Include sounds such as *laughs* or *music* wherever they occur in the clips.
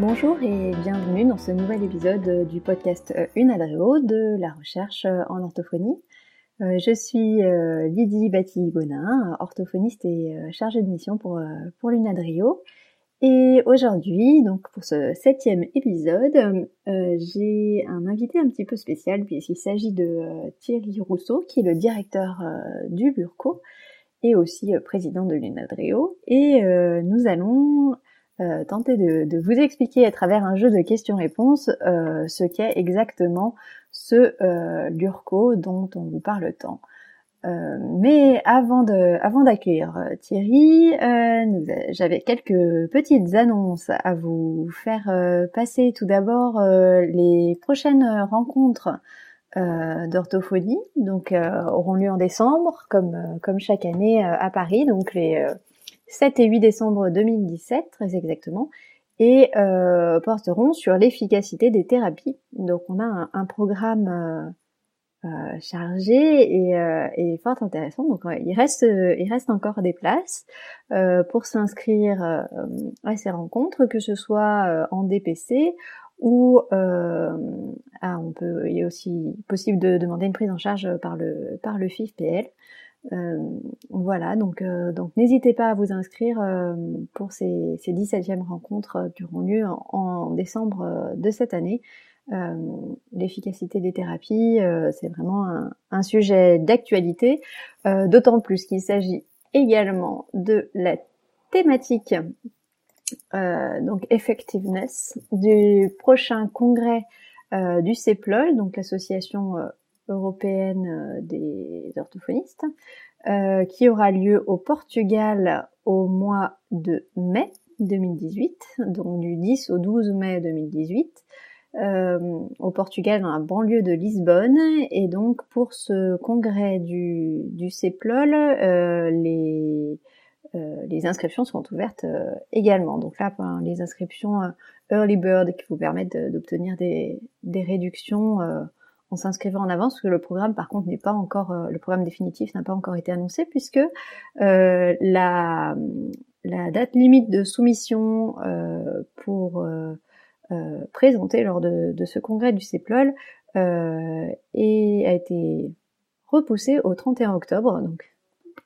Bonjour et bienvenue dans ce nouvel épisode du podcast Une Adréo de la recherche en orthophonie. Euh, je suis euh, Lydie Bati-Gonin, orthophoniste et euh, chargée de mission pour, pour l'UNADRIO. Et aujourd'hui, donc pour ce septième épisode, j'ai un invité un petit peu spécial puisqu'il s'agit de Thierry Rousseau, qui est le directeur du LURCO et aussi président de l'UNADRIO. Et nous allons euh, tenter de, vous expliquer à travers un jeu de questions-réponses euh, ce qu'est exactement ce euh, LURCO dont on vous parle tant. Euh, mais avant de, avant d'accueillir Thierry, j'avais quelques petites annonces à vous faire passer. Tout d'abord, les prochaines rencontres d'orthophonie, donc auront lieu en décembre, comme comme chaque année à Paris. Donc les 7 et 8 décembre 2017 très exactement, et euh, porteront sur l'efficacité des thérapies. Donc on a un, programme euh, euh, chargé et, fort intéressant. Donc il reste il reste encore des places pour s'inscrire à ces rencontres, que ce soit en DPC ou ah, on peut il est aussi possible de demander une prise en charge par le par le FIFPL. Euh, voilà, donc, euh, donc n'hésitez pas à vous inscrire euh, pour ces, ces 17e rencontres qui auront lieu en, décembre de cette année. L'efficacité des thérapies, c'est vraiment un, un sujet d'actualité, d'autant plus qu'il s'agit également de la thématique donc effectiveness du prochain congrès du CEPLOL, donc l'association européenne des orthophonistes, euh, qui aura lieu au Portugal au mois de mai 2018, donc du 10 au 12 mai 2018. Euh, au Portugal dans la banlieue de Lisbonne et donc pour ce congrès du, du CEPLOL euh, les, inscriptions sont ouvertes également donc là ben, les inscriptions early bird qui vous permettent d'obtenir des réductions en s'inscrivant en avance, parce que le programme, par contre, n'est pas encore, euh, le programme définitif n'a pas encore été annoncé, puisque euh, la, la date limite de soumission euh, pour euh, euh, présenter lors de, de, ce congrès du CEPLOL et a été repoussée au 31 octobre. Donc,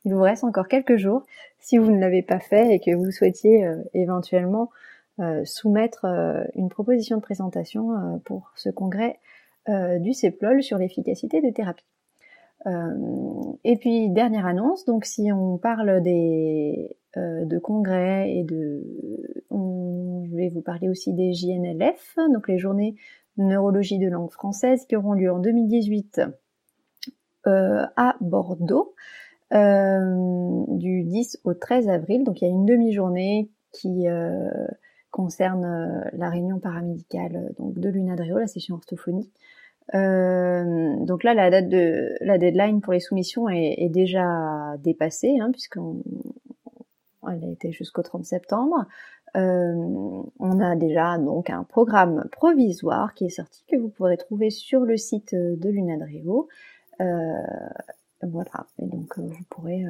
il vous reste encore quelques jours si vous ne l'avez pas fait et que vous souhaitiez éventuellement soumettre une proposition de présentation pour ce congrès euh, du CEPLOL sur l'efficacité des thérapies. Euh, et puis dernière annonce, donc si on parle des euh, de congrès et de, je vais vous parler aussi des JNLF, donc les journées neurologie de langue française qui auront lieu en 2018 à Bordeaux. du 10 au 13 avril. Donc il y a une demi-journée qui concerne la réunion paramédicale donc de l'UNADRIO, la session orthophonie, euh, donc là, la date de la deadline pour les soumissions est, est déjà dépassée, hein, puisqu'on elle a été jusqu'au 30 septembre. Euh, on a déjà donc un programme provisoire qui est sorti que vous pourrez trouver sur le site de l'UNADREO. Euh, voilà, et donc euh, vous pourrez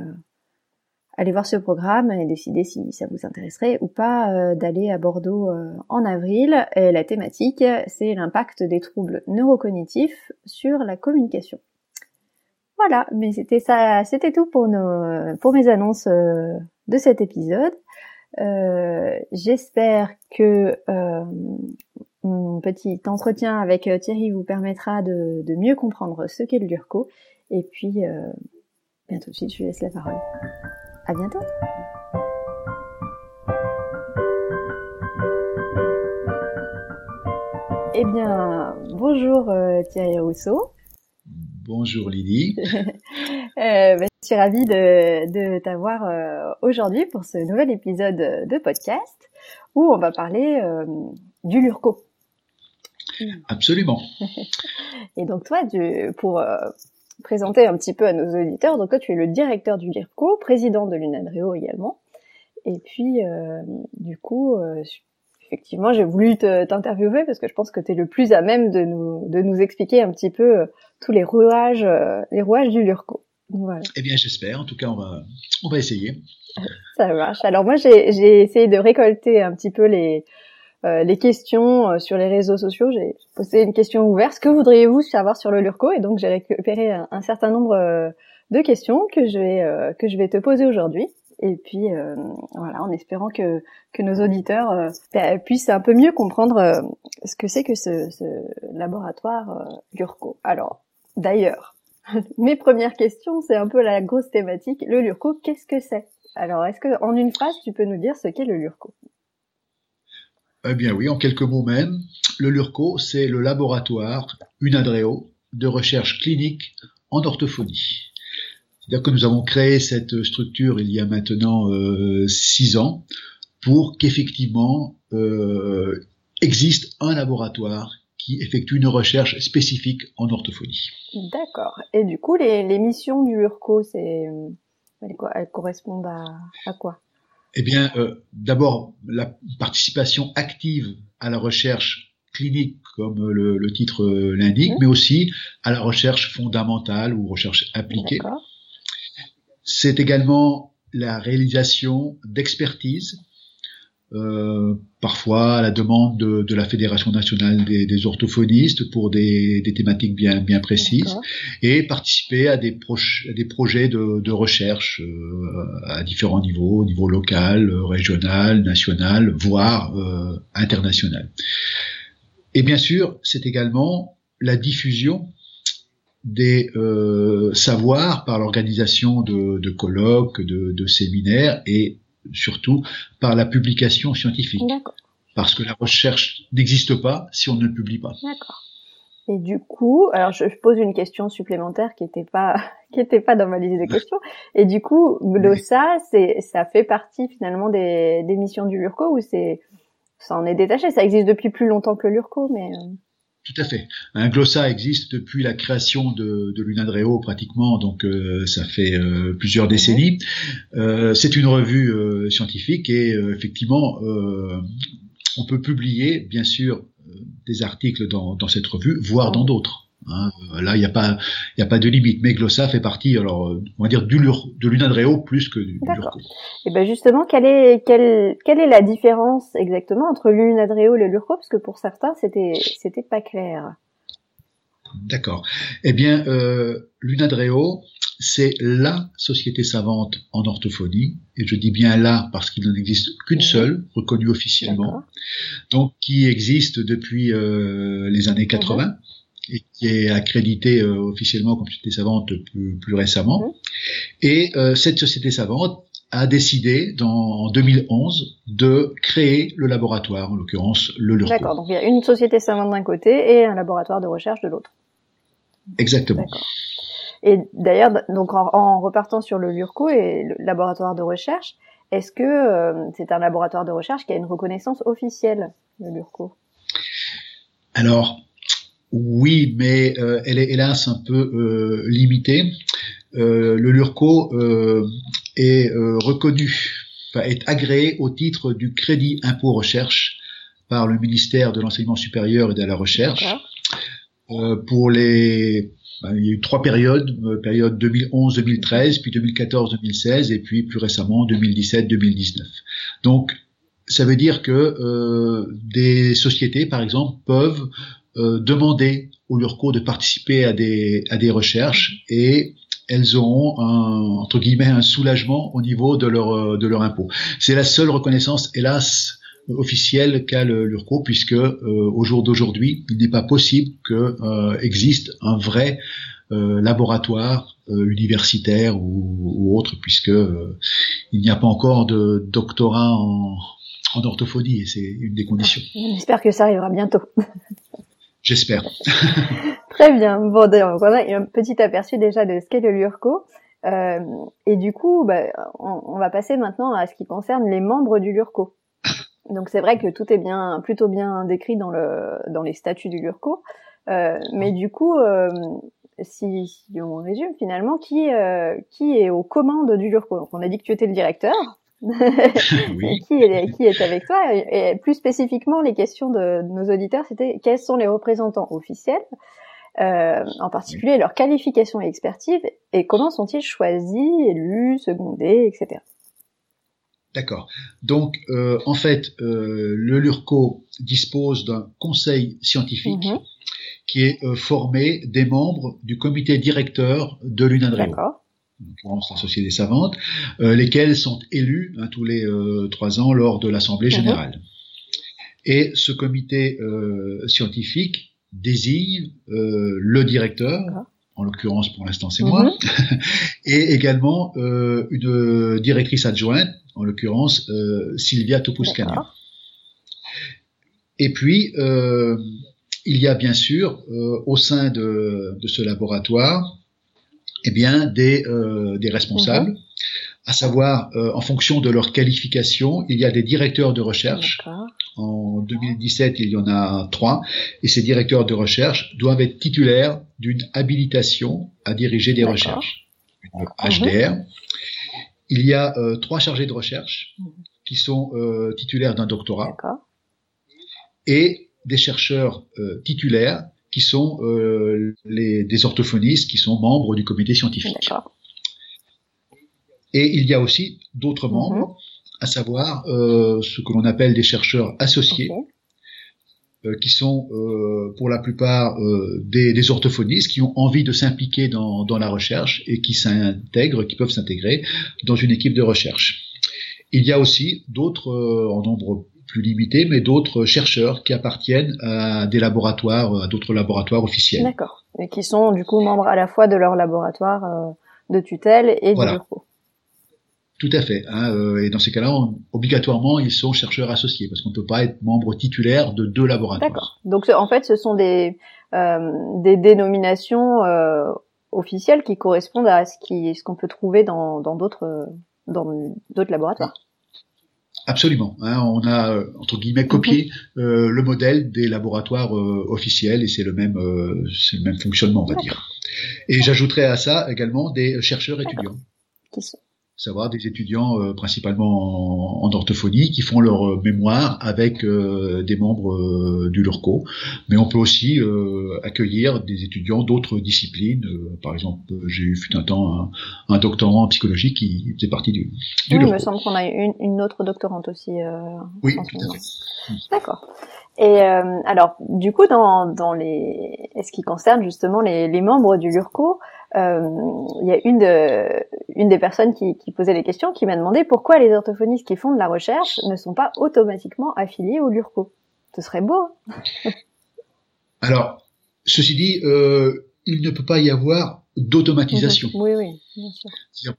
allez voir ce programme et décider si ça vous intéresserait ou pas euh, d'aller à Bordeaux euh, en avril. Et la thématique, c'est l'impact des troubles neurocognitifs sur la communication. Voilà, mais c'était ça, c'était tout pour nos, pour mes annonces euh, de cet épisode. J'espère que mon petit entretien avec Thierry vous permettra de, mieux comprendre ce qu'est le LURCO. Et puis, bien tout de suite, je lui laisse la parole. À bientôt. Eh bien, bonjour euh, Thierry Rousseau. Bonjour Lydie. *laughs* euh, bah, je suis ravie de, de t'avoir euh, aujourd'hui pour ce nouvel épisode de podcast où on va parler euh, du LURCO. Absolument. *laughs* Et donc toi, tu, pour présenter un petit peu à nos auditeurs. Donc toi, tu es le directeur du LIRCO, président de l'UNADREO également. Et puis, euh, du coup, euh, effectivement, j'ai voulu t'interviewer parce que je pense que tu es le plus à même de nous, de nous expliquer un petit peu euh, tous les rouages, les rouages du LURCO. Voilà. Eh bien, j'espère. En tout cas, on va, on va essayer. Ça marche. Alors moi, j'ai essayé de récolter un petit peu les, les questions sur les réseaux sociaux. J'ai posé une question ouverte. Que voudriez-vous savoir sur le Lurco? Et donc j'ai récupéré un, certain nombre de questions que je vais que je vais te poser aujourd'hui. Et puis voilà, en espérant que que nos auditeurs puissent un peu mieux comprendre ce que c'est que ce, ce laboratoire Lurco. Alors d'ailleurs, *laughs* mes premières questions, c'est un peu la grosse thématique. Le Lurco, qu'est-ce que c'est? Alors, est-ce que en une phrase, tu peux nous dire ce qu'est le Lurco? Eh bien oui, en quelques mots même, le Lurco, c'est le laboratoire Unadreo de recherche clinique en orthophonie. C'est-à-dire que nous avons créé cette structure il y a maintenant euh, six ans pour qu'effectivement euh, existe un laboratoire qui effectue une recherche spécifique en orthophonie. D'accord. Et du coup, les, missions du LURCO, c'est, elles, correspondent à, à quoi? Eh bien, euh, d'abord, la participation active à la recherche clinique, comme le, le titre euh, l'indique, mmh. mais aussi à la recherche fondamentale ou recherche appliquée. C'est également la réalisation d'expertise euh, parfois à la demande de, de, la Fédération nationale des, des orthophonistes pour des, des, thématiques bien, bien précises, et participer à des, à des projets de, de recherche euh, à différents niveaux, au niveau local, régional, national, voire euh, international. Et bien sûr, c'est également la diffusion des euh, savoirs par l'organisation de, de, colloques, de, de, séminaires et surtout par la publication scientifique. Parce que la recherche n'existe pas si on ne le publie pas. D'accord. Et du coup, alors je, pose une question supplémentaire qui n'était pas *laughs* qui était pas dans ma liste de questions. Et du coup, Glossa, c'est ça fait partie finalement des, des missions du Lurco ou c'est ça en est détaché? Ça existe depuis plus longtemps que Lurco, mais euh, tout à fait. Un glossa existe depuis la création de, de l'Unadreo pratiquement, donc euh, ça fait euh, plusieurs décennies. Euh, c'est une revue scientifique et effectivement, on peut publier bien sûr des articles dans, dans cette revue, voire dans d'autres. Hein. Là, il n'y a pas, il a pas de limite. Mais Glossa fait partie, alors, on va dire, du, de l'Unadreo plus que du, Lurco. Et ben justement, quelle est, quelle, quelle est la différence exactement entre l'Unadreo et le Lurco? Parce que pour certains, c'était, c'était pas clair. D'accord. Eh bien, euh, l'Unadreo, c'est la société savante en orthophonie, et je dis bien là parce qu'il n'en existe qu'une seule, reconnue officiellement, donc qui existe depuis euh, les années 80 et qui est accrédité euh, officiellement comme société savante plus, plus récemment. Mhm. Et euh, cette société savante a décidé dans, en 2011 de créer le laboratoire, en l'occurrence le LURCO. D'accord, donc il y a une société savante d'un côté et un laboratoire de recherche de l'autre. Exactement. Et d'ailleurs, donc en, repartant sur le LURCO et le laboratoire de recherche, est-ce que euh, c'est un laboratoire de recherche qui a une reconnaissance officielle, le LURCO Alors, oui, mais euh, elle est hélas un peu euh, limitée. Euh, le LURCO est reconnu, enfin, est agréé au titre du crédit impôt recherche par le ministère de l'enseignement supérieur et de la recherche. pour les ben, il y a eu trois périodes, période 2011-2013, puis 2014-2016, et puis plus récemment 2017-2019. Donc, ça veut dire que des sociétés, par exemple, peuvent euh, demander au LURCO de participer à des, à des recherches et elles auront un, entre guillemets un soulagement au niveau de leur, euh, de leur impôt. C'est la seule reconnaissance, hélas, officielle qu'a le l'URCO, puisque euh, au jour d'aujourd'hui, il n'est pas possible que existe un vrai laboratoire universitaire ou, ou, autre, puisque il n'y a pas encore de doctorat en, en orthophonie, et c'est une des conditions. J'espère que ça arrivera bientôt. *laughs* J'espère. *laughs* Très bien. Bon, donc on a un petit aperçu déjà de ce qu'est le LURCO. Euh, et du coup, bah, on, va passer maintenant à ce qui concerne les membres du LURCO. Donc c'est vrai que tout est bien, plutôt bien décrit dans le dans les statuts du LURCO. Euh, mais du coup, euh, si, si, on résume finalement, qui euh, qui est aux commandes du LURCO Donc on a dit que tu étais le directeur. Qui, est, qui est avec toi? Et, plus spécifiquement, les questions de, nos auditeurs, c'était quels sont les représentants officiels, euh, en particulier leurs qualifications et expertise, et comment sont-ils choisis, élus, secondés, etc. D'accord. Donc, euh, en fait, euh, le LURCO dispose d'un conseil scientifique Mhm. qui est euh, formé des membres du comité directeur de l'UNADREO, D'accord. En l'occurrence la Société savante, euh, lesquels sont élus hein, tous les euh, trois ans lors de l'Assemblée Mhm. générale. Et ce comité euh, scientifique désigne le directeur, en l'occurrence pour l'instant c'est Mhm. moi, *laughs* et également une directrice adjointe, en l'occurrence Sylvia. D'accord. Et puis, il y a bien sûr au sein de, de ce laboratoire eh bien, des, euh, des responsables, à savoir, euh, en fonction de leur qualification, il y a des directeurs de recherche. En 2017, il y en a trois, et ces directeurs de recherche doivent être titulaires d'une habilitation à diriger des recherches, une HDR. Il y a euh, trois chargés de recherche Mhm. qui sont euh, titulaires d'un doctorat. Et des chercheurs euh, titulaires qui sont euh, les, des orthophonistes qui sont membres du comité scientifique. Et il y a aussi d'autres Mhm. membres, à savoir euh, ce que l'on appelle des chercheurs associés, euh, qui sont euh, pour la plupart euh, des, des orthophonistes qui ont envie de s'impliquer dans, dans la recherche et qui s'intègrent, qui peuvent s'intégrer dans une équipe de recherche. Il y a aussi d'autres, euh, en nombre plus limité, mais d'autres chercheurs qui appartiennent à des laboratoires, à d'autres laboratoires officiels. D'accord. Et qui sont du coup membres à la fois de leur laboratoire euh, de tutelle et Voilà. du bureau. Tout à fait. Hein, euh, et dans ces cas-là, obligatoirement, ils sont chercheurs associés parce qu'on ne peut pas être membre titulaire de deux laboratoires. D'accord. Donc en fait, ce sont des euh, des dénominations euh, officielles qui correspondent à ce qui ce qu'on peut trouver dans dans d'autres euh, dans d'autres laboratoires. Absolument. Hein, on a euh, entre guillemets copié euh, le modèle des laboratoires euh, officiels et c'est le même, euh, c'est le même fonctionnement, on va dire. Et j'ajouterais à ça également des chercheurs étudiants. Qui sont savoir des étudiants euh, principalement en, en orthophonie qui font leur euh, mémoire avec euh, des membres euh, du LURCO, mais on peut aussi euh, accueillir des étudiants d'autres disciplines. Euh, par exemple, j'ai eu fut un temps un, un doctorant en psychologie qui faisait partie du, du Oui, il LURCO. me semble qu'on a une, une autre doctorante aussi. Euh, Oui, tout à fait. D'accord. Et euh, alors, du coup, dans, dans les, ce qui concerne justement les, les membres du LURCO, il y a une, de, une des personnes qui, qui posait les questions qui m'a demandé pourquoi les orthophonistes qui font de la recherche ne sont pas automatiquement affiliés au LURCO. Ce serait beau. hein *laughs* Alors, ceci dit, euh, il ne peut pas y avoir d'automatisation. Oui, oui, bien sûr.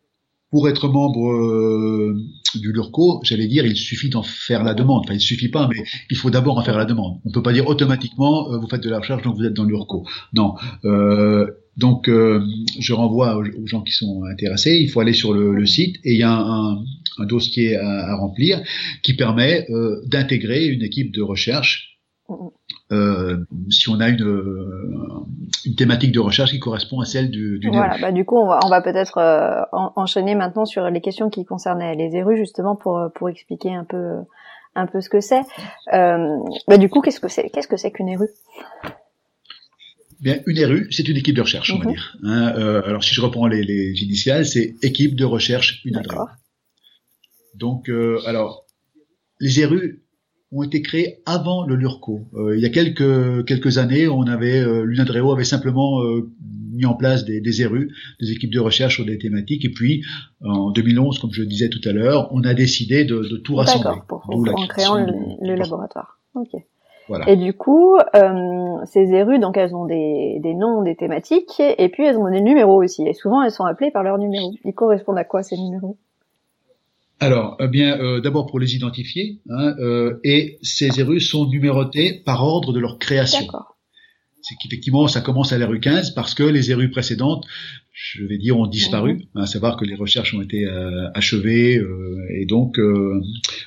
Pour être membre euh, du LURCO, j'allais dire, il suffit d'en faire la demande. Enfin, il suffit pas, mais il faut d'abord en faire la demande. On peut pas dire automatiquement, euh, vous faites de la recherche, donc vous êtes dans LURCO. Non. Euh, donc, euh, je renvoie aux, gens qui sont intéressés. Il faut aller sur le, site et il y a un, dossier à, remplir qui permet d'intégrer une équipe de recherche. Euh, si on a une, euh, une thématique de recherche qui correspond à celle du, du Voilà, bah, du coup, on va, on va peut-être euh, en- enchaîner maintenant sur les questions qui concernaient les érus, justement pour pour expliquer un peu un peu ce que c'est. Euh, bah, du coup, qu'est-ce que c'est Qu'est-ce que c'est qu'une érue? Bien, une ERU, c'est une équipe de recherche, on va Mhm. dire. Hein, euh, alors, si je reprends les, les initiales, c'est équipe de recherche une D'accord. Donc, euh, alors, les ERU ont été créés avant le LURCO. Euh, il y a quelques quelques années, on avait euh, l'UNADREO avait simplement euh, mis en place des, des ERU, des équipes de recherche sur des thématiques, et puis en 2011, comme je le disais tout à l'heure, on a décidé de, de tout rassembler. Pour, en créant le, laboratoire. Ok. Voilà. Et du coup, euh, ces érus, donc elles ont des, des noms, des thématiques, et puis elles ont des numéros aussi. Et souvent, elles sont appelées par leurs numéros. Ils correspondent à quoi ces numéros? Alors, eh bien, euh, d'abord pour les identifier, hein, euh, et ces érus sont numérotés par ordre de leur création. C'est qu'effectivement, ça commence à l'ERU 15 parce que les érus précédentes, je vais dire, ont disparu. Mhm. À savoir que les recherches ont été euh, achevées euh, et donc euh,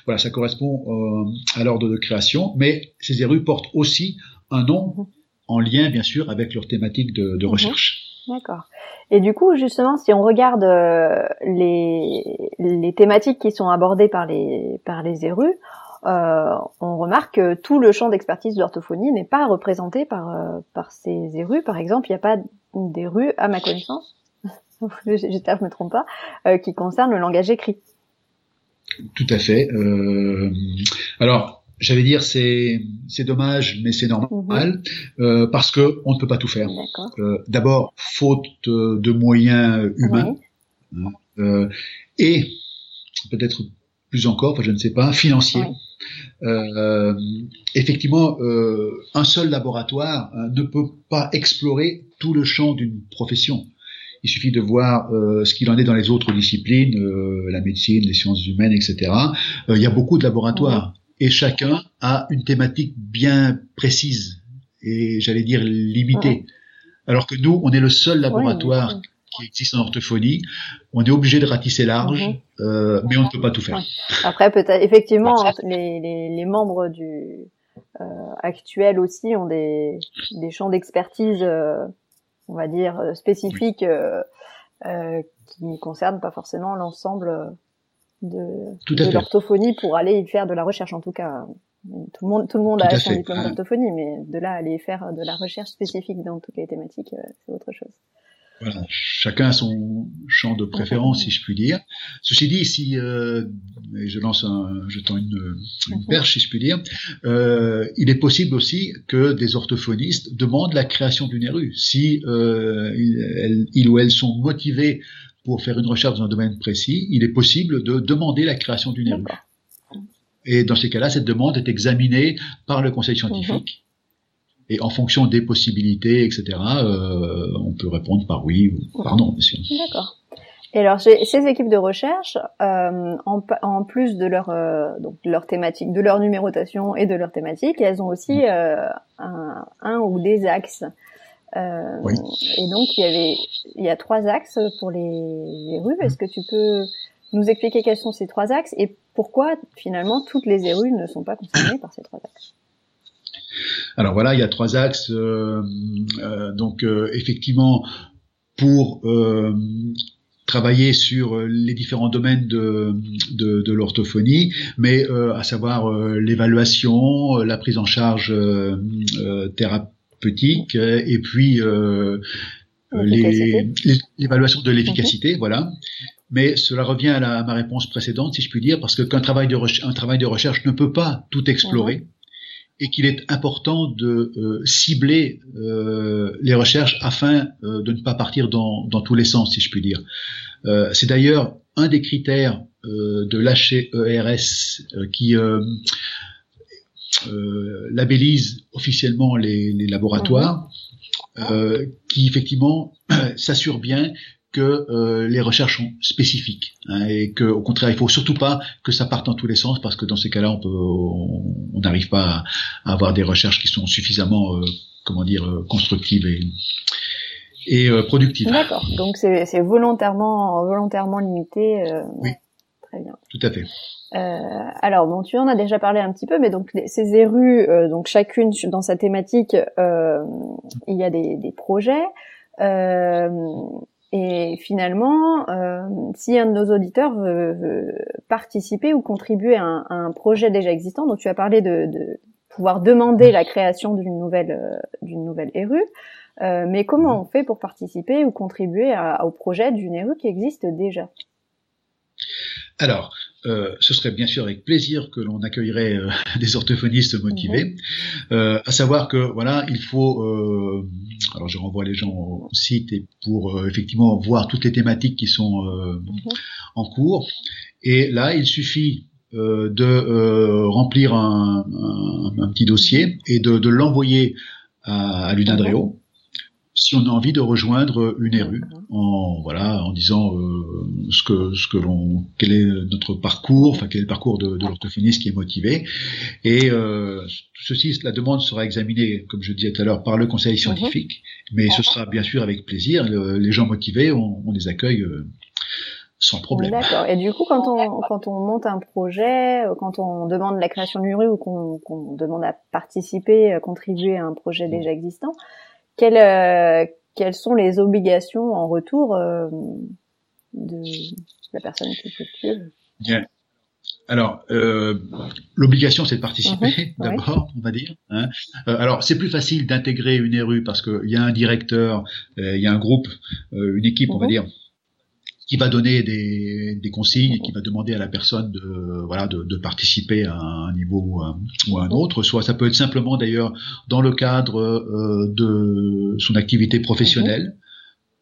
voilà, ça correspond euh, à l'ordre de création. Mais ces érus portent aussi un nom Mhm. en lien, bien sûr, avec leur thématique de, de Mhm. recherche. D'accord. Et du coup, justement, si on regarde euh, les, les thématiques qui sont abordées par les par les érus, euh, on remarque que tout le champ d'expertise de l'orthophonie n'est pas représenté par euh, par ces érus. Par exemple, il n'y a pas d'érus, à ma connaissance, *laughs* j'espère que je me trompe pas, euh, qui concerne le langage écrit. Tout à fait. Alors, j'allais dire c'est c'est dommage, mais c'est normal mhm. euh, parce que on ne peut pas tout faire. Euh, D'abord, faute de moyens humains hein, euh, et peut-être plus encore, enfin, je ne sais pas, financiers. Euh, effectivement, euh, un seul laboratoire hein, ne peut pas explorer tout le champ d'une profession. Il suffit de voir euh, ce qu'il en est dans les autres disciplines, euh, la médecine, les sciences humaines, etc. Euh, il y a beaucoup de laboratoires et chacun a une thématique bien précise et j'allais dire limitée. Alors que nous, on est le seul laboratoire qui existe en orthophonie. On est obligé de ratisser large, mhm. euh, mais on ne peut pas tout faire. Après, peut-être effectivement, les, les, les, membres du euh, actuels aussi ont des, des champs d'expertise, euh, on va dire spécifiques, euh, euh, qui ne concernent pas forcément l'ensemble de, de l'orthophonie pour aller y faire de la recherche. En tout cas, tout le monde, tout le monde a son diplôme d'orthophonie, mais de là aller faire de la recherche spécifique dans toutes les thématiques, c'est autre chose. Voilà, chacun a son champ de préférence, si je puis dire. Ceci dit, si euh, je lance un, je tends une, une perche, si je puis dire, euh, il est possible aussi que des orthophonistes demandent la création d'une RU. Si euh, ils, ou elles sont motivés pour faire une recherche dans un domaine précis, il est possible de demander la création d'une RU. Et dans ces cas-là, cette demande est examinée par le conseil scientifique. Et en fonction des possibilités, etc., euh, on peut répondre par oui ou par non, bien D'accord. Et alors, ces équipes de recherche, euh, en, en, plus de leur, euh, donc leur thématique, de leur numérotation et de leur thématique, elles ont aussi mm. euh, un, un, ou des axes. Euh, oui. Et donc, il y avait, il y a trois axes pour les, les rues. Est-ce que tu peux nous expliquer quels sont ces trois axes et pourquoi finalement toutes les rues ne sont pas concernées par ces trois axes? Alors voilà, il y a trois axes. Euh, euh, donc euh, effectivement, pour travailler sur les différents domaines de, de, l'orthophonie, mais à savoir l'évaluation, la prise en charge thérapeutique et puis l'évaluation de l'efficacité, mhm. voilà. Mais cela revient à, ma réponse précédente, si je puis dire, parce que qu'un travail de un travail de recherche ne peut pas tout explorer. Mhm et qu'il est important de euh, cibler euh, les recherches afin euh, de ne pas partir dans, dans, tous les sens, si je puis dire. C'est d'ailleurs un des critères de l'HERS qui labellise officiellement les, les laboratoires, qui effectivement *clears throat* s'assure bien que euh, les recherches sont spécifiques hein, et que au contraire il faut surtout pas que ça parte dans tous les sens parce que dans ces cas-là on peut on n'arrive pas à, avoir des recherches qui sont suffisamment euh, comment dire euh, constructives et et productives. D'accord. Donc c'est volontairement volontairement limité. oui. Très bien. Tout à fait. Euh, alors, bon, tu en as déjà parlé un petit peu, mais donc ces érues, donc chacune dans sa thématique, il y a des, des projets. Euh, et finalement, euh, si un de nos auditeurs veut, participer ou contribuer à un, projet déjà existant, dont tu as parlé de, de pouvoir demander la création d'une nouvelle euh, d'une nouvelle ERU, euh, mais comment on fait pour participer ou contribuer au projet d'une ERU qui existe déjà? Alors, euh, ce serait bien sûr avec plaisir que l'on accueillerait euh, *laughs* des orthophonistes motivés. Mhm. Euh, à savoir que voilà, il faut. Euh, alors, je renvoie les gens au site et pour effectivement voir toutes les thématiques qui sont mhm. en cours. Et là, il suffit de remplir un, un, petit dossier et de, de l'envoyer à, à si on a envie de rejoindre une ERU en voilà en disant euh, ce que ce que l'on quel est notre parcours enfin quel est le parcours de, de l'orthophoniste qui est motivé. Et euh, ceci la demande sera examinée comme je disais tout à l'heure par le conseil scientifique. Mais ce sera bien sûr avec plaisir. Les gens motivés on, on les accueille euh, sans problème. D'accord. Et du coup, quand on quand on monte un projet, euh, quand on demande la création d'une rue ou qu'on demande à participer, à contribuer à un projet déjà existant, quelles, euh, quelles sont les obligations en retour euh, de la personne qui postule Bien. Alors, euh, l'obligation, c'est de participer, mhm. *laughs* d'abord, on va dire. Hein. Euh, alors, c'est plus facile d'intégrer une ERU parce qu'il y a un directeur, il y a un groupe, une équipe, on va mhm. dire, qui va donner des, des, consignes et qui va demander à la personne de voilà de, de participer à un niveau ou à, un autre. Soit ça peut être simplement d'ailleurs dans le cadre euh, de son activité professionnelle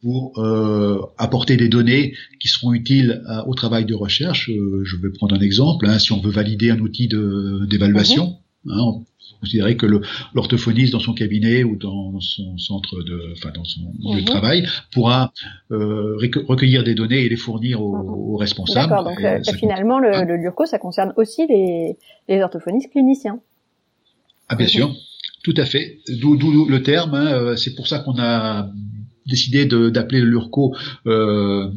pour euh, apporter des données qui seront utiles au travail de recherche. Euh, je vais prendre un exemple. Hein, si on veut valider un outil d'évaluation, hein, considérer que l'orthophoniste dans son cabinet ou dans son centre de, enfin dans son lieu de mhm. travail pourra euh, recueillir des données et les fournir aux, mhm. aux responsables. D'accord. Donc euh, finalement, le, le, LURCO, ça concerne aussi les, les orthophonistes cliniciens. Ah bien sûr, tout à fait. D'où le terme. Hein, euh, c'est pour ça qu'on a décidé d'appeler le LURCO euh,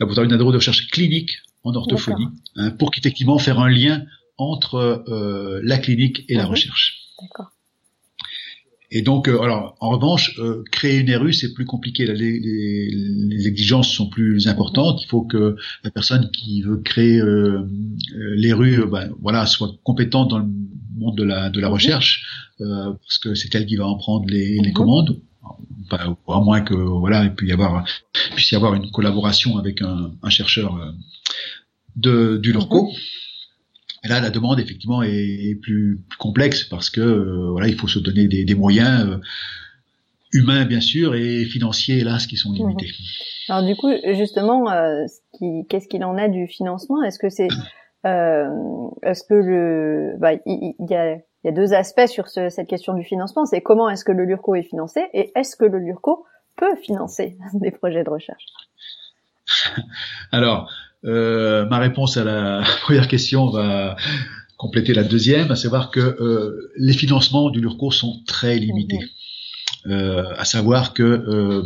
laboratoire de recherche clinique en orthophonie, hein, pour qu'effectivement faire un lien entre euh, la clinique et la mhm. recherche. D'accord. Et donc, euh, alors, en revanche, euh, créer une RU, c'est plus compliqué. Les, les, les, exigences sont plus importantes. Il faut que la personne qui veut créer euh, les rues, ben, voilà, soit compétente dans le monde de la, de la mhm. recherche, parce que c'est elle qui va en prendre les, les mhm. commandes. à moins que voilà, il puisse y avoir, puisse y avoir une collaboration avec un, un chercheur de, du LURCO. Et là, la demande effectivement est, plus, complexe parce que euh, voilà, il faut se donner des, moyens euh, humains bien sûr et financiers hélas qui sont limités. Mhm. Alors du coup, justement, euh, qu'est-ce qu'il en est du financement? Est-ce que c'est est-ce que le bah, il y, a, y, a, deux aspects sur ce, cette question du financement. C'est comment est-ce que le Lurco est financé et est-ce que le Lurco peut financer *laughs* des projets de recherche? Alors, euh, ma réponse à la *laughs* première question va compléter la deuxième, à savoir que euh, les financements du LURCO sont très limités. Euh, à savoir que euh,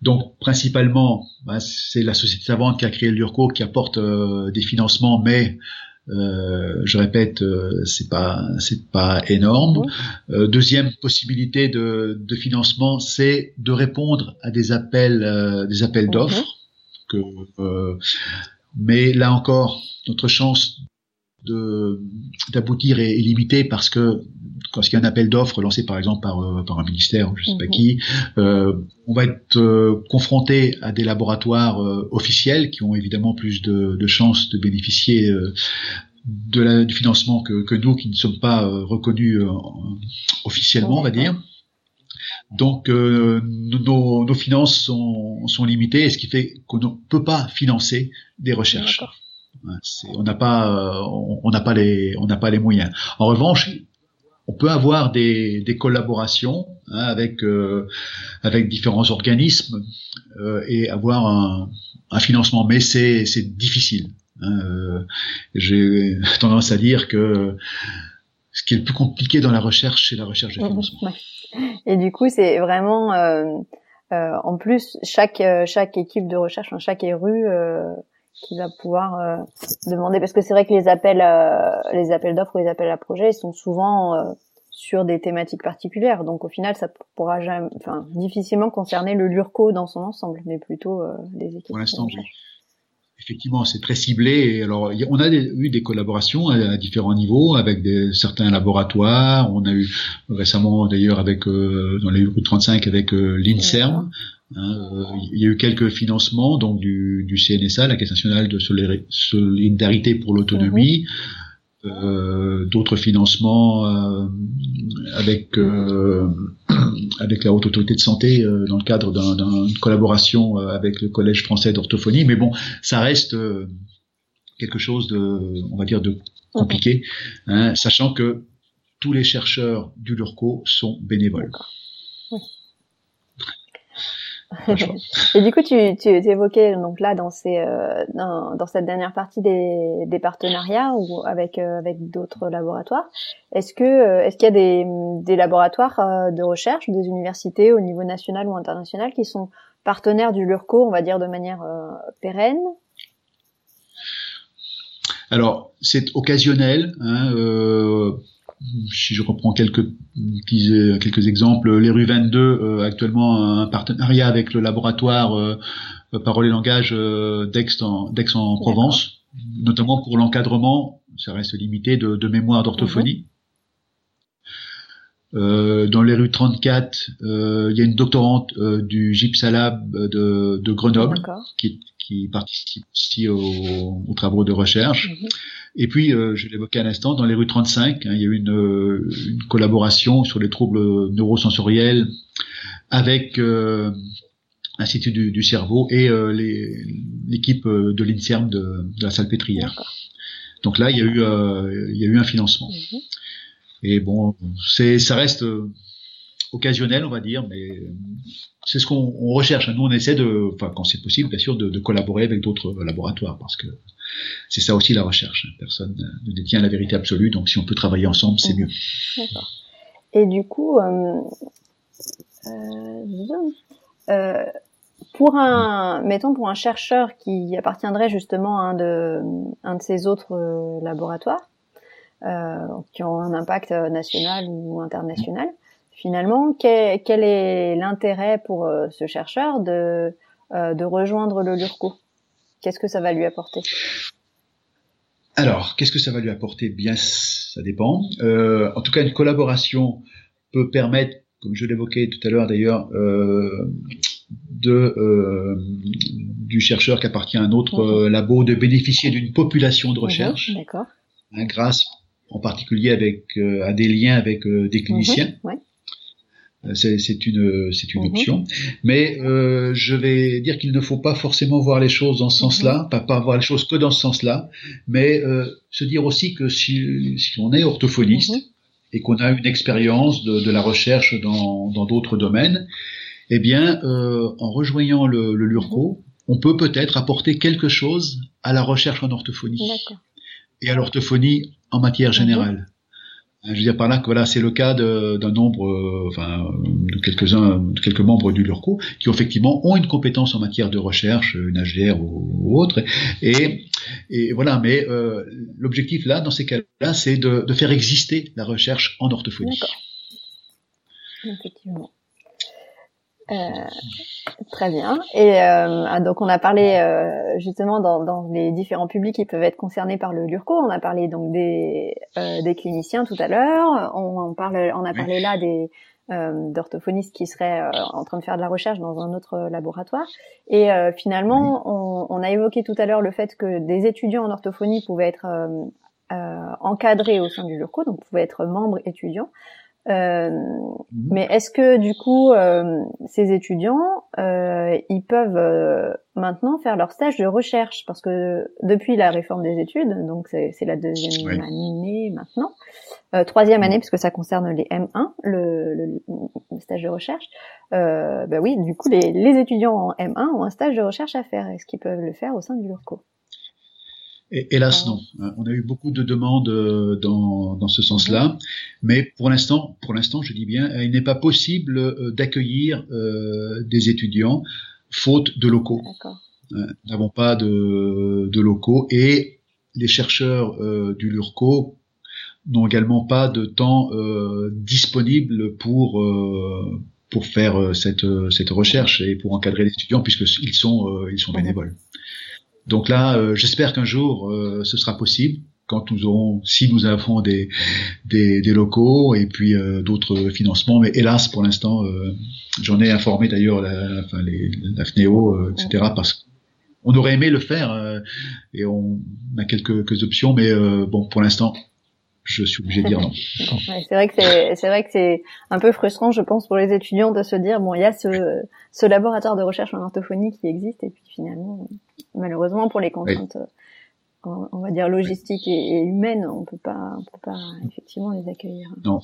donc principalement bah, c'est la société savante qui a créé le LURCO qui apporte euh, des financements, mais je répète, c'est pas c'est pas énorme. deuxième possibilité de, de financement, c'est de répondre à des appels des appels d'offres que mais là encore, notre chance de d'aboutir est, limitée parce que quand il y a un appel d'offres lancé par exemple par, euh, par un ministère, je sais pas mhm. qui, euh, on va être euh, confronté à des laboratoires officiels qui ont évidemment plus de, de chances de bénéficier de la, du financement que, que, nous qui ne sommes pas reconnus officiellement, on va dire. Donc euh, nos, nos, finances sont, sont, limitées, ce qui fait qu'on ne peut pas financer des recherches. On n'a pas, euh, on n'a pas les, on n'a pas les moyens. En revanche, on peut avoir des, des collaborations hein, avec euh, avec différents organismes euh, et avoir un, un financement, mais c'est difficile. Hein, euh, J'ai tendance à dire que qui est le plus compliqué dans la recherche, c'est la recherche de financement. Et du coup, c'est vraiment, euh, euh, en plus, chaque euh, chaque équipe de recherche, chaque ERU qui va pouvoir demander, parce que c'est vrai que les appels les appels d'offres ou les appels à projets sont souvent sur des thématiques particulières. Donc au final, ça pourra jamais, enfin, difficilement concerner le LURCO dans son ensemble, mais plutôt des équipes. Pour l'instant, effectivement, c'est très ciblé. Et alors, on a eu des collaborations à, différents niveaux avec des, certains laboratoires. On a eu récemment, d'ailleurs, avec euh, dans les 35 avec euh, l'Inserm. Hein, euh, il y a eu quelques financements donc du, du CNSA, la Caisse nationale de solidarité pour l'autonomie. Euh, d'autres financements euh, avec euh, avec la haute autorité de santé dans le cadre d'une collaboration avec le collège français d'orthophonie. Mais bon ça reste quelque chose de on va dire de compliqué hein, sachant que tous les chercheurs du LURCO sont bénévoles et du coup, tu, tu, évoquais donc là dans ces euh, dans, dans, cette dernière partie des, des partenariats ou avec euh, avec d'autres laboratoires. Est-ce que euh, est-ce qu'il y a des, des laboratoires de recherche, des universités au niveau national ou international qui sont partenaires du Lurco, on va dire de manière pérenne? Alors c'est occasionnel. Hein, si je reprends quelques quelques exemples, les rues 22 euh, actuellement un partenariat avec le laboratoire euh, Parole et langage euh, d'Aix en, en Provence, notamment pour l'encadrement, ça reste limité de, de mémoire d'orthophonie. Euh, dans les rues 34, euh, il y a une doctorante euh, du Gypsalab de, de Grenoble qui, qui, participe aussi aux, aux, travaux de recherche. Mhm. Et puis, euh, je l'évoquais à l'instant, dans les rues 35, hein, il y a eu une, une, collaboration sur les troubles neurosensoriels avec l'Institut du, du, cerveau et l'équipe de l'INSERM de, de, la Salpêtrière. Donc là, il y a eu, il y a eu un financement. Mhm. Et bon, c'est, ça reste euh, occasionnel, on va dire, mais euh, c'est ce qu'on recherche. Nous, on essaie de, enfin, quand c'est possible, bien sûr, de, collaborer avec d'autres laboratoires, parce que c'est ça aussi la recherche. Personne ne détient la vérité absolue, donc si on peut travailler ensemble, c'est mieux. Et du coup, euh, euh, pour un, mettons, pour un chercheur qui appartiendrait justement à un de, un de ces autres laboratoires, euh, qui ont un impact euh, national ou international. Finalement, quel, quel est l'intérêt pour euh, ce chercheur de, de rejoindre le LURCO Qu'est-ce que ça va lui apporter? Alors, qu'est-ce que ça va lui apporter? Bien, ça dépend. Euh, en tout cas, une collaboration peut permettre, comme je l'évoquais tout à l'heure d'ailleurs, euh, de euh, du chercheur qui appartient à un autre labo de bénéficier d'une population de recherche, D'accord. Hein, grâce en particulier avec euh, à des liens avec euh, des cliniciens. Mhm, euh, c'est une c'est une mhm. option, mais je vais dire qu'il ne faut pas forcément voir les choses dans ce sens-là, mhm. pas, pas voir les choses que dans ce sens-là, mais se dire aussi que si, si on est orthophoniste et qu'on a une expérience de, de, la recherche dans d'autres domaines, eh bien, en rejoignant le, le LURCO, on peut peut-être apporter quelque chose à la recherche en orthophonie et à l'orthophonie en matière mhm. générale. Je veux dire par là que voilà, c'est le cas d'un nombre, euh, enfin, de quelques-uns, quelques membres du LURCO qui effectivement ont une compétence en matière de recherche, une HDR ou, autre, et, et, voilà. Mais euh, l'objectif là, dans ces cas-là, c'est de, de, faire exister la recherche en orthophonie. Effectivement. Euh, très bien. Et euh, ah, donc on a parlé euh, justement dans, dans, les différents publics qui peuvent être concernés par le LURCO. On a parlé donc des, euh, des cliniciens tout à l'heure. On, on, parle, on a parlé là des d'orthophonistes qui seraient en train de faire de la recherche dans un autre laboratoire. Et finalement, on, on, a évoqué tout à l'heure le fait que des étudiants en orthophonie pouvaient être encadrés au sein du LURCO, donc pouvaient être membres étudiants. Euh, mhm. Mais est-ce que du coup, euh, ces étudiants, euh, ils peuvent euh, maintenant faire leur stage de recherche? Parce que depuis la réforme des études, donc c'est la deuxième année maintenant, euh, troisième année puisque ça concerne les M1, le, le, le stage de recherche. bah oui, du coup, les, les, étudiants en M1 ont un stage de recherche à faire. Est-ce qu'ils peuvent le faire au sein du LURCO hélas, non. Hein, on a eu beaucoup de demandes euh, dans, dans ce sens-là, mais pour l'instant, pour l'instant, je dis bien, il n'est pas possible euh, d'accueillir euh, des étudiants faute de locaux. Nous n'avons pas de, de, locaux et les chercheurs du LURCO n'ont également pas de temps disponible pour pour faire cette cette recherche et pour encadrer les étudiants puisqu'ils sont ils sont bénévoles. Donc là, euh, j'espère qu'un jour, euh, ce sera possible quand nous aurons, si nous avons des, des, des locaux et puis euh, d'autres financements. Mais hélas, pour l'instant, j'en ai informé d'ailleurs la, enfin, la FNEO, etc. Parce qu'on aurait aimé le faire et on a quelques, quelques options, mais bon, pour l'instant, je suis obligé de dire non. *laughs* c'est vrai que c'est c'est vrai que c'est un peu frustrant, je pense, pour les étudiants de se dire bon, il y a ce ce laboratoire de recherche en orthophonie qui existe et puis finalement, malheureusement pour les contraintes, on, va dire logistiques et, humaines, on peut pas on peut pas effectivement les accueillir. Non.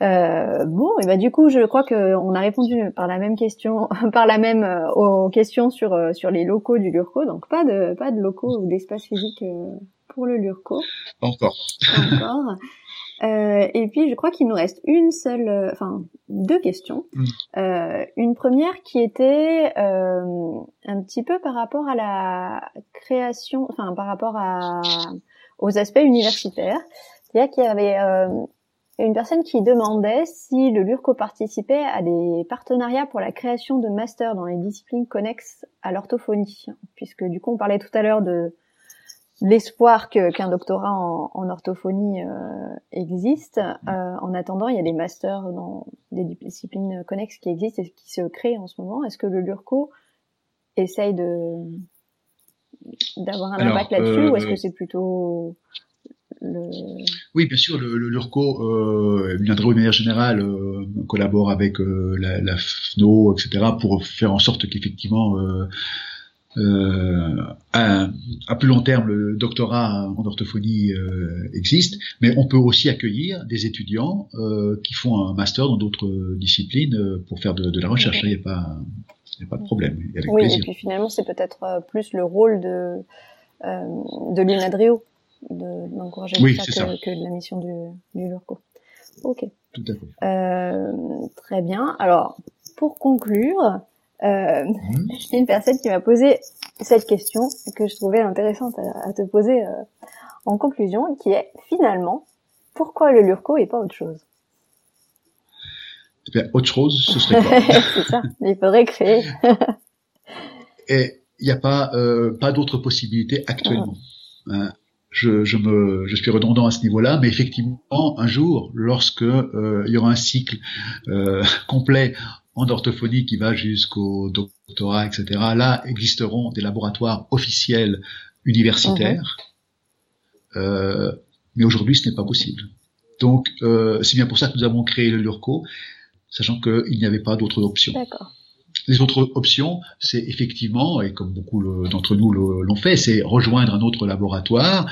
Euh, bon, et bah du coup, je crois que on a répondu par la même question, *laughs* par la même euh, aux questions sur euh, sur les locaux du Lurco. Donc pas de pas de locaux ou d'espace physique euh, pour le Lurco. Encore. Encore. *laughs* Euh, et puis je crois qu'il nous reste une seule, euh, enfin deux questions. Mm. Euh, une première qui était euh, un petit peu par rapport à la création, enfin par rapport à aux aspects universitaires. C'est-à-dire qu'il y avait euh, une personne qui demandait si le LURCO participait à des partenariats pour la création de masters dans les disciplines connexes à l'orthophonie, puisque du coup on parlait tout à l'heure de l'espoir que qu'un doctorat en, en orthophonie euh, existe. Euh, en attendant, il y a des masters dans des disciplines connexes qui existent et qui se créent en ce moment. Est-ce que le Lurco essaye de d'avoir un impact là-dessus ou est-ce que c'est plutôt le... Oui, bien sûr, le, le LURCO, euh, de manière générale, euh, collabore avec euh, la, la, FNO, etc., pour faire en sorte qu'effectivement, euh, euh, à, à, plus long terme, le doctorat en orthophonie euh, existe, mais on peut aussi accueillir des étudiants euh, qui font un master dans d'autres disciplines euh, pour faire de, de la recherche. Il n'y a pas, il a pas de problème. Avec oui, plaisir. et puis finalement, c'est peut-être plus le rôle de de l'UNADREO d'encourager oui, ça, que, ça que la mission du, du LURCO. Ok. Tout à fait. très bien. Alors, pour conclure, euh, mmh. *laughs* J'ai une personne qui m'a posé cette question que je trouvais intéressante à, à te poser euh, en conclusion, qui est finalement pourquoi le Lurco et pas autre chose? Eh bien, autre chose, ce serait quoi? *laughs* C'est ça. Il faudrait créer. *laughs* et il n'y a pas euh, pas d'autres possibilités actuellement. Mmh. Hein je, je, me, je suis redondant à ce niveau-là, mais effectivement, un jour, lorsque euh, il y aura un cycle euh, complet en orthophonie qui va jusqu'au doctorat, etc. Là existeront des laboratoires officiels universitaires, mmh. euh, mais aujourd'hui ce n'est pas possible. Donc euh, c'est bien pour ça que nous avons créé le LURCO, sachant qu'il n'y avait pas d'autre option. D'accord. Les autres options, c'est effectivement, et comme beaucoup d'entre nous l'ont fait, c'est rejoindre un autre laboratoire,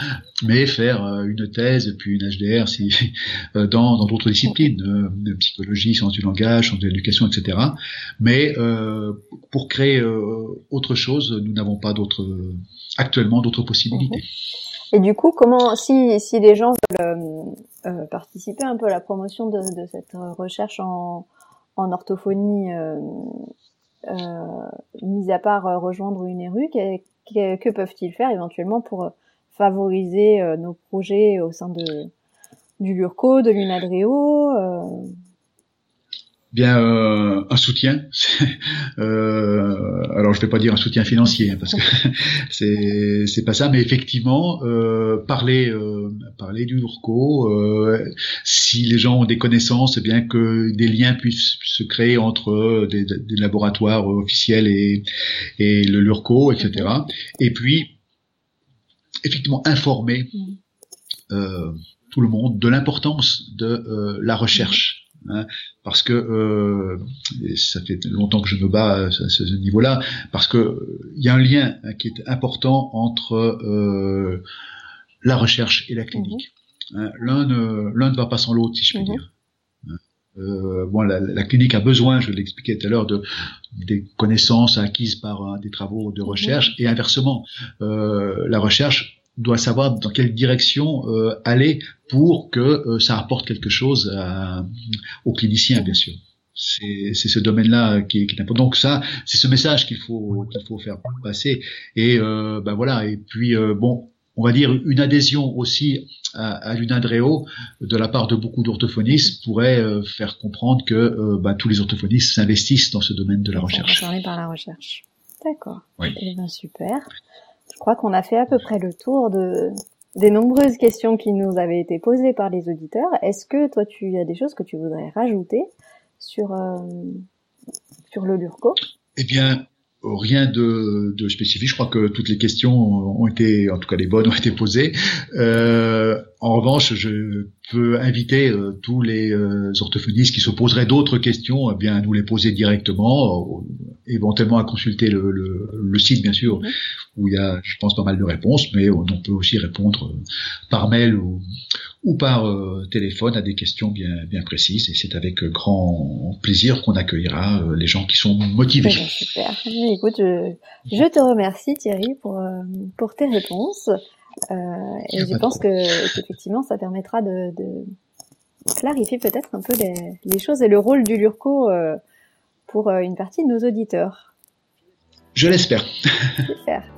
mais faire euh, une thèse puis une HDR euh, dans d'autres disciplines, euh, psychologie, sciences du langage, sciences de l'éducation, etc. Mais pour créer autre chose, nous n'avons pas d'autres actuellement d'autres possibilités. Et du coup, comment, si, les gens veulent participer un peu à la promotion de cette recherche en, en orthophonie euh, euh, mis à part euh, rejoindre une ERU, que, peuvent-ils faire éventuellement pour favoriser nos projets au sein de du Lurco, de l'UNADREO bien euh, un soutien. *laughs* euh, alors je vais pas dire un soutien financier hein, parce que *laughs* c'est c'est pas ça, mais effectivement euh, parler euh, parler du Lurco. Euh, si les gens ont des connaissances, eh bien que des liens puissent se créer entre des, des laboratoires officiels et et le Lurco, etc. Mm-hmm. Et puis effectivement informer mm. tout le monde de l'importance de la recherche Hein, parce que euh, ça fait longtemps que je me bats à ce, niveau-là, parce que il y a un lien hein, qui est important entre euh, la recherche et la clinique. Mhm. Hein, l'un ne l'un ne va pas sans l'autre, si je puis mhm. dire. Euh, bon, la, la, clinique a besoin, je l'expliquais tout à l'heure, de des connaissances acquises par hein, des travaux de recherche, mhm. et inversement, euh, la recherche doit savoir dans quelle direction euh, aller pour que euh, ça apporte quelque chose à, aux cliniciens, bien sûr. C'est ce domaine-là qui, qui, est important. Donc ça, c'est ce message qu'il faut qu'il faut faire passer. Et euh, ben voilà. Et puis euh, bon, on va dire une adhésion aussi à, à l'UNADREO de la part de beaucoup d'orthophonistes pourrait euh, faire comprendre que euh, ben, tous les orthophonistes s'investissent dans ce domaine de la recherche. par la recherche. D'accord. Oui. Eh bien, super. Je crois qu'on a fait à peu près le tour de, des nombreuses questions qui nous avaient été posées par les auditeurs. Est-ce que toi, tu as des choses que tu voudrais rajouter sur, euh, sur le LURCO? Eh bien, rien de, de, spécifique. Je crois que toutes les questions ont été, en tout cas les bonnes, ont été posées. Euh, en revanche, je peux inviter euh, tous les euh, orthophonistes qui se poseraient d'autres questions, eh bien à nous les poser directement, euh, éventuellement à consulter le, le, le site bien sûr, où il y a, je pense, pas mal de réponses, mais on peut aussi répondre par mail ou, ou par téléphone à des questions bien, bien précises. Et c'est avec grand plaisir qu'on accueillera les gens qui sont motivés. Super. Écoute, je, je, te remercie Thierry pour, pour tes réponses. Et je pense que qu'effectivement, ça permettra de, de clarifier peut-être un peu les, les, choses et le rôle du LURCO pour une partie de nos auditeurs. Je l'espère. Super.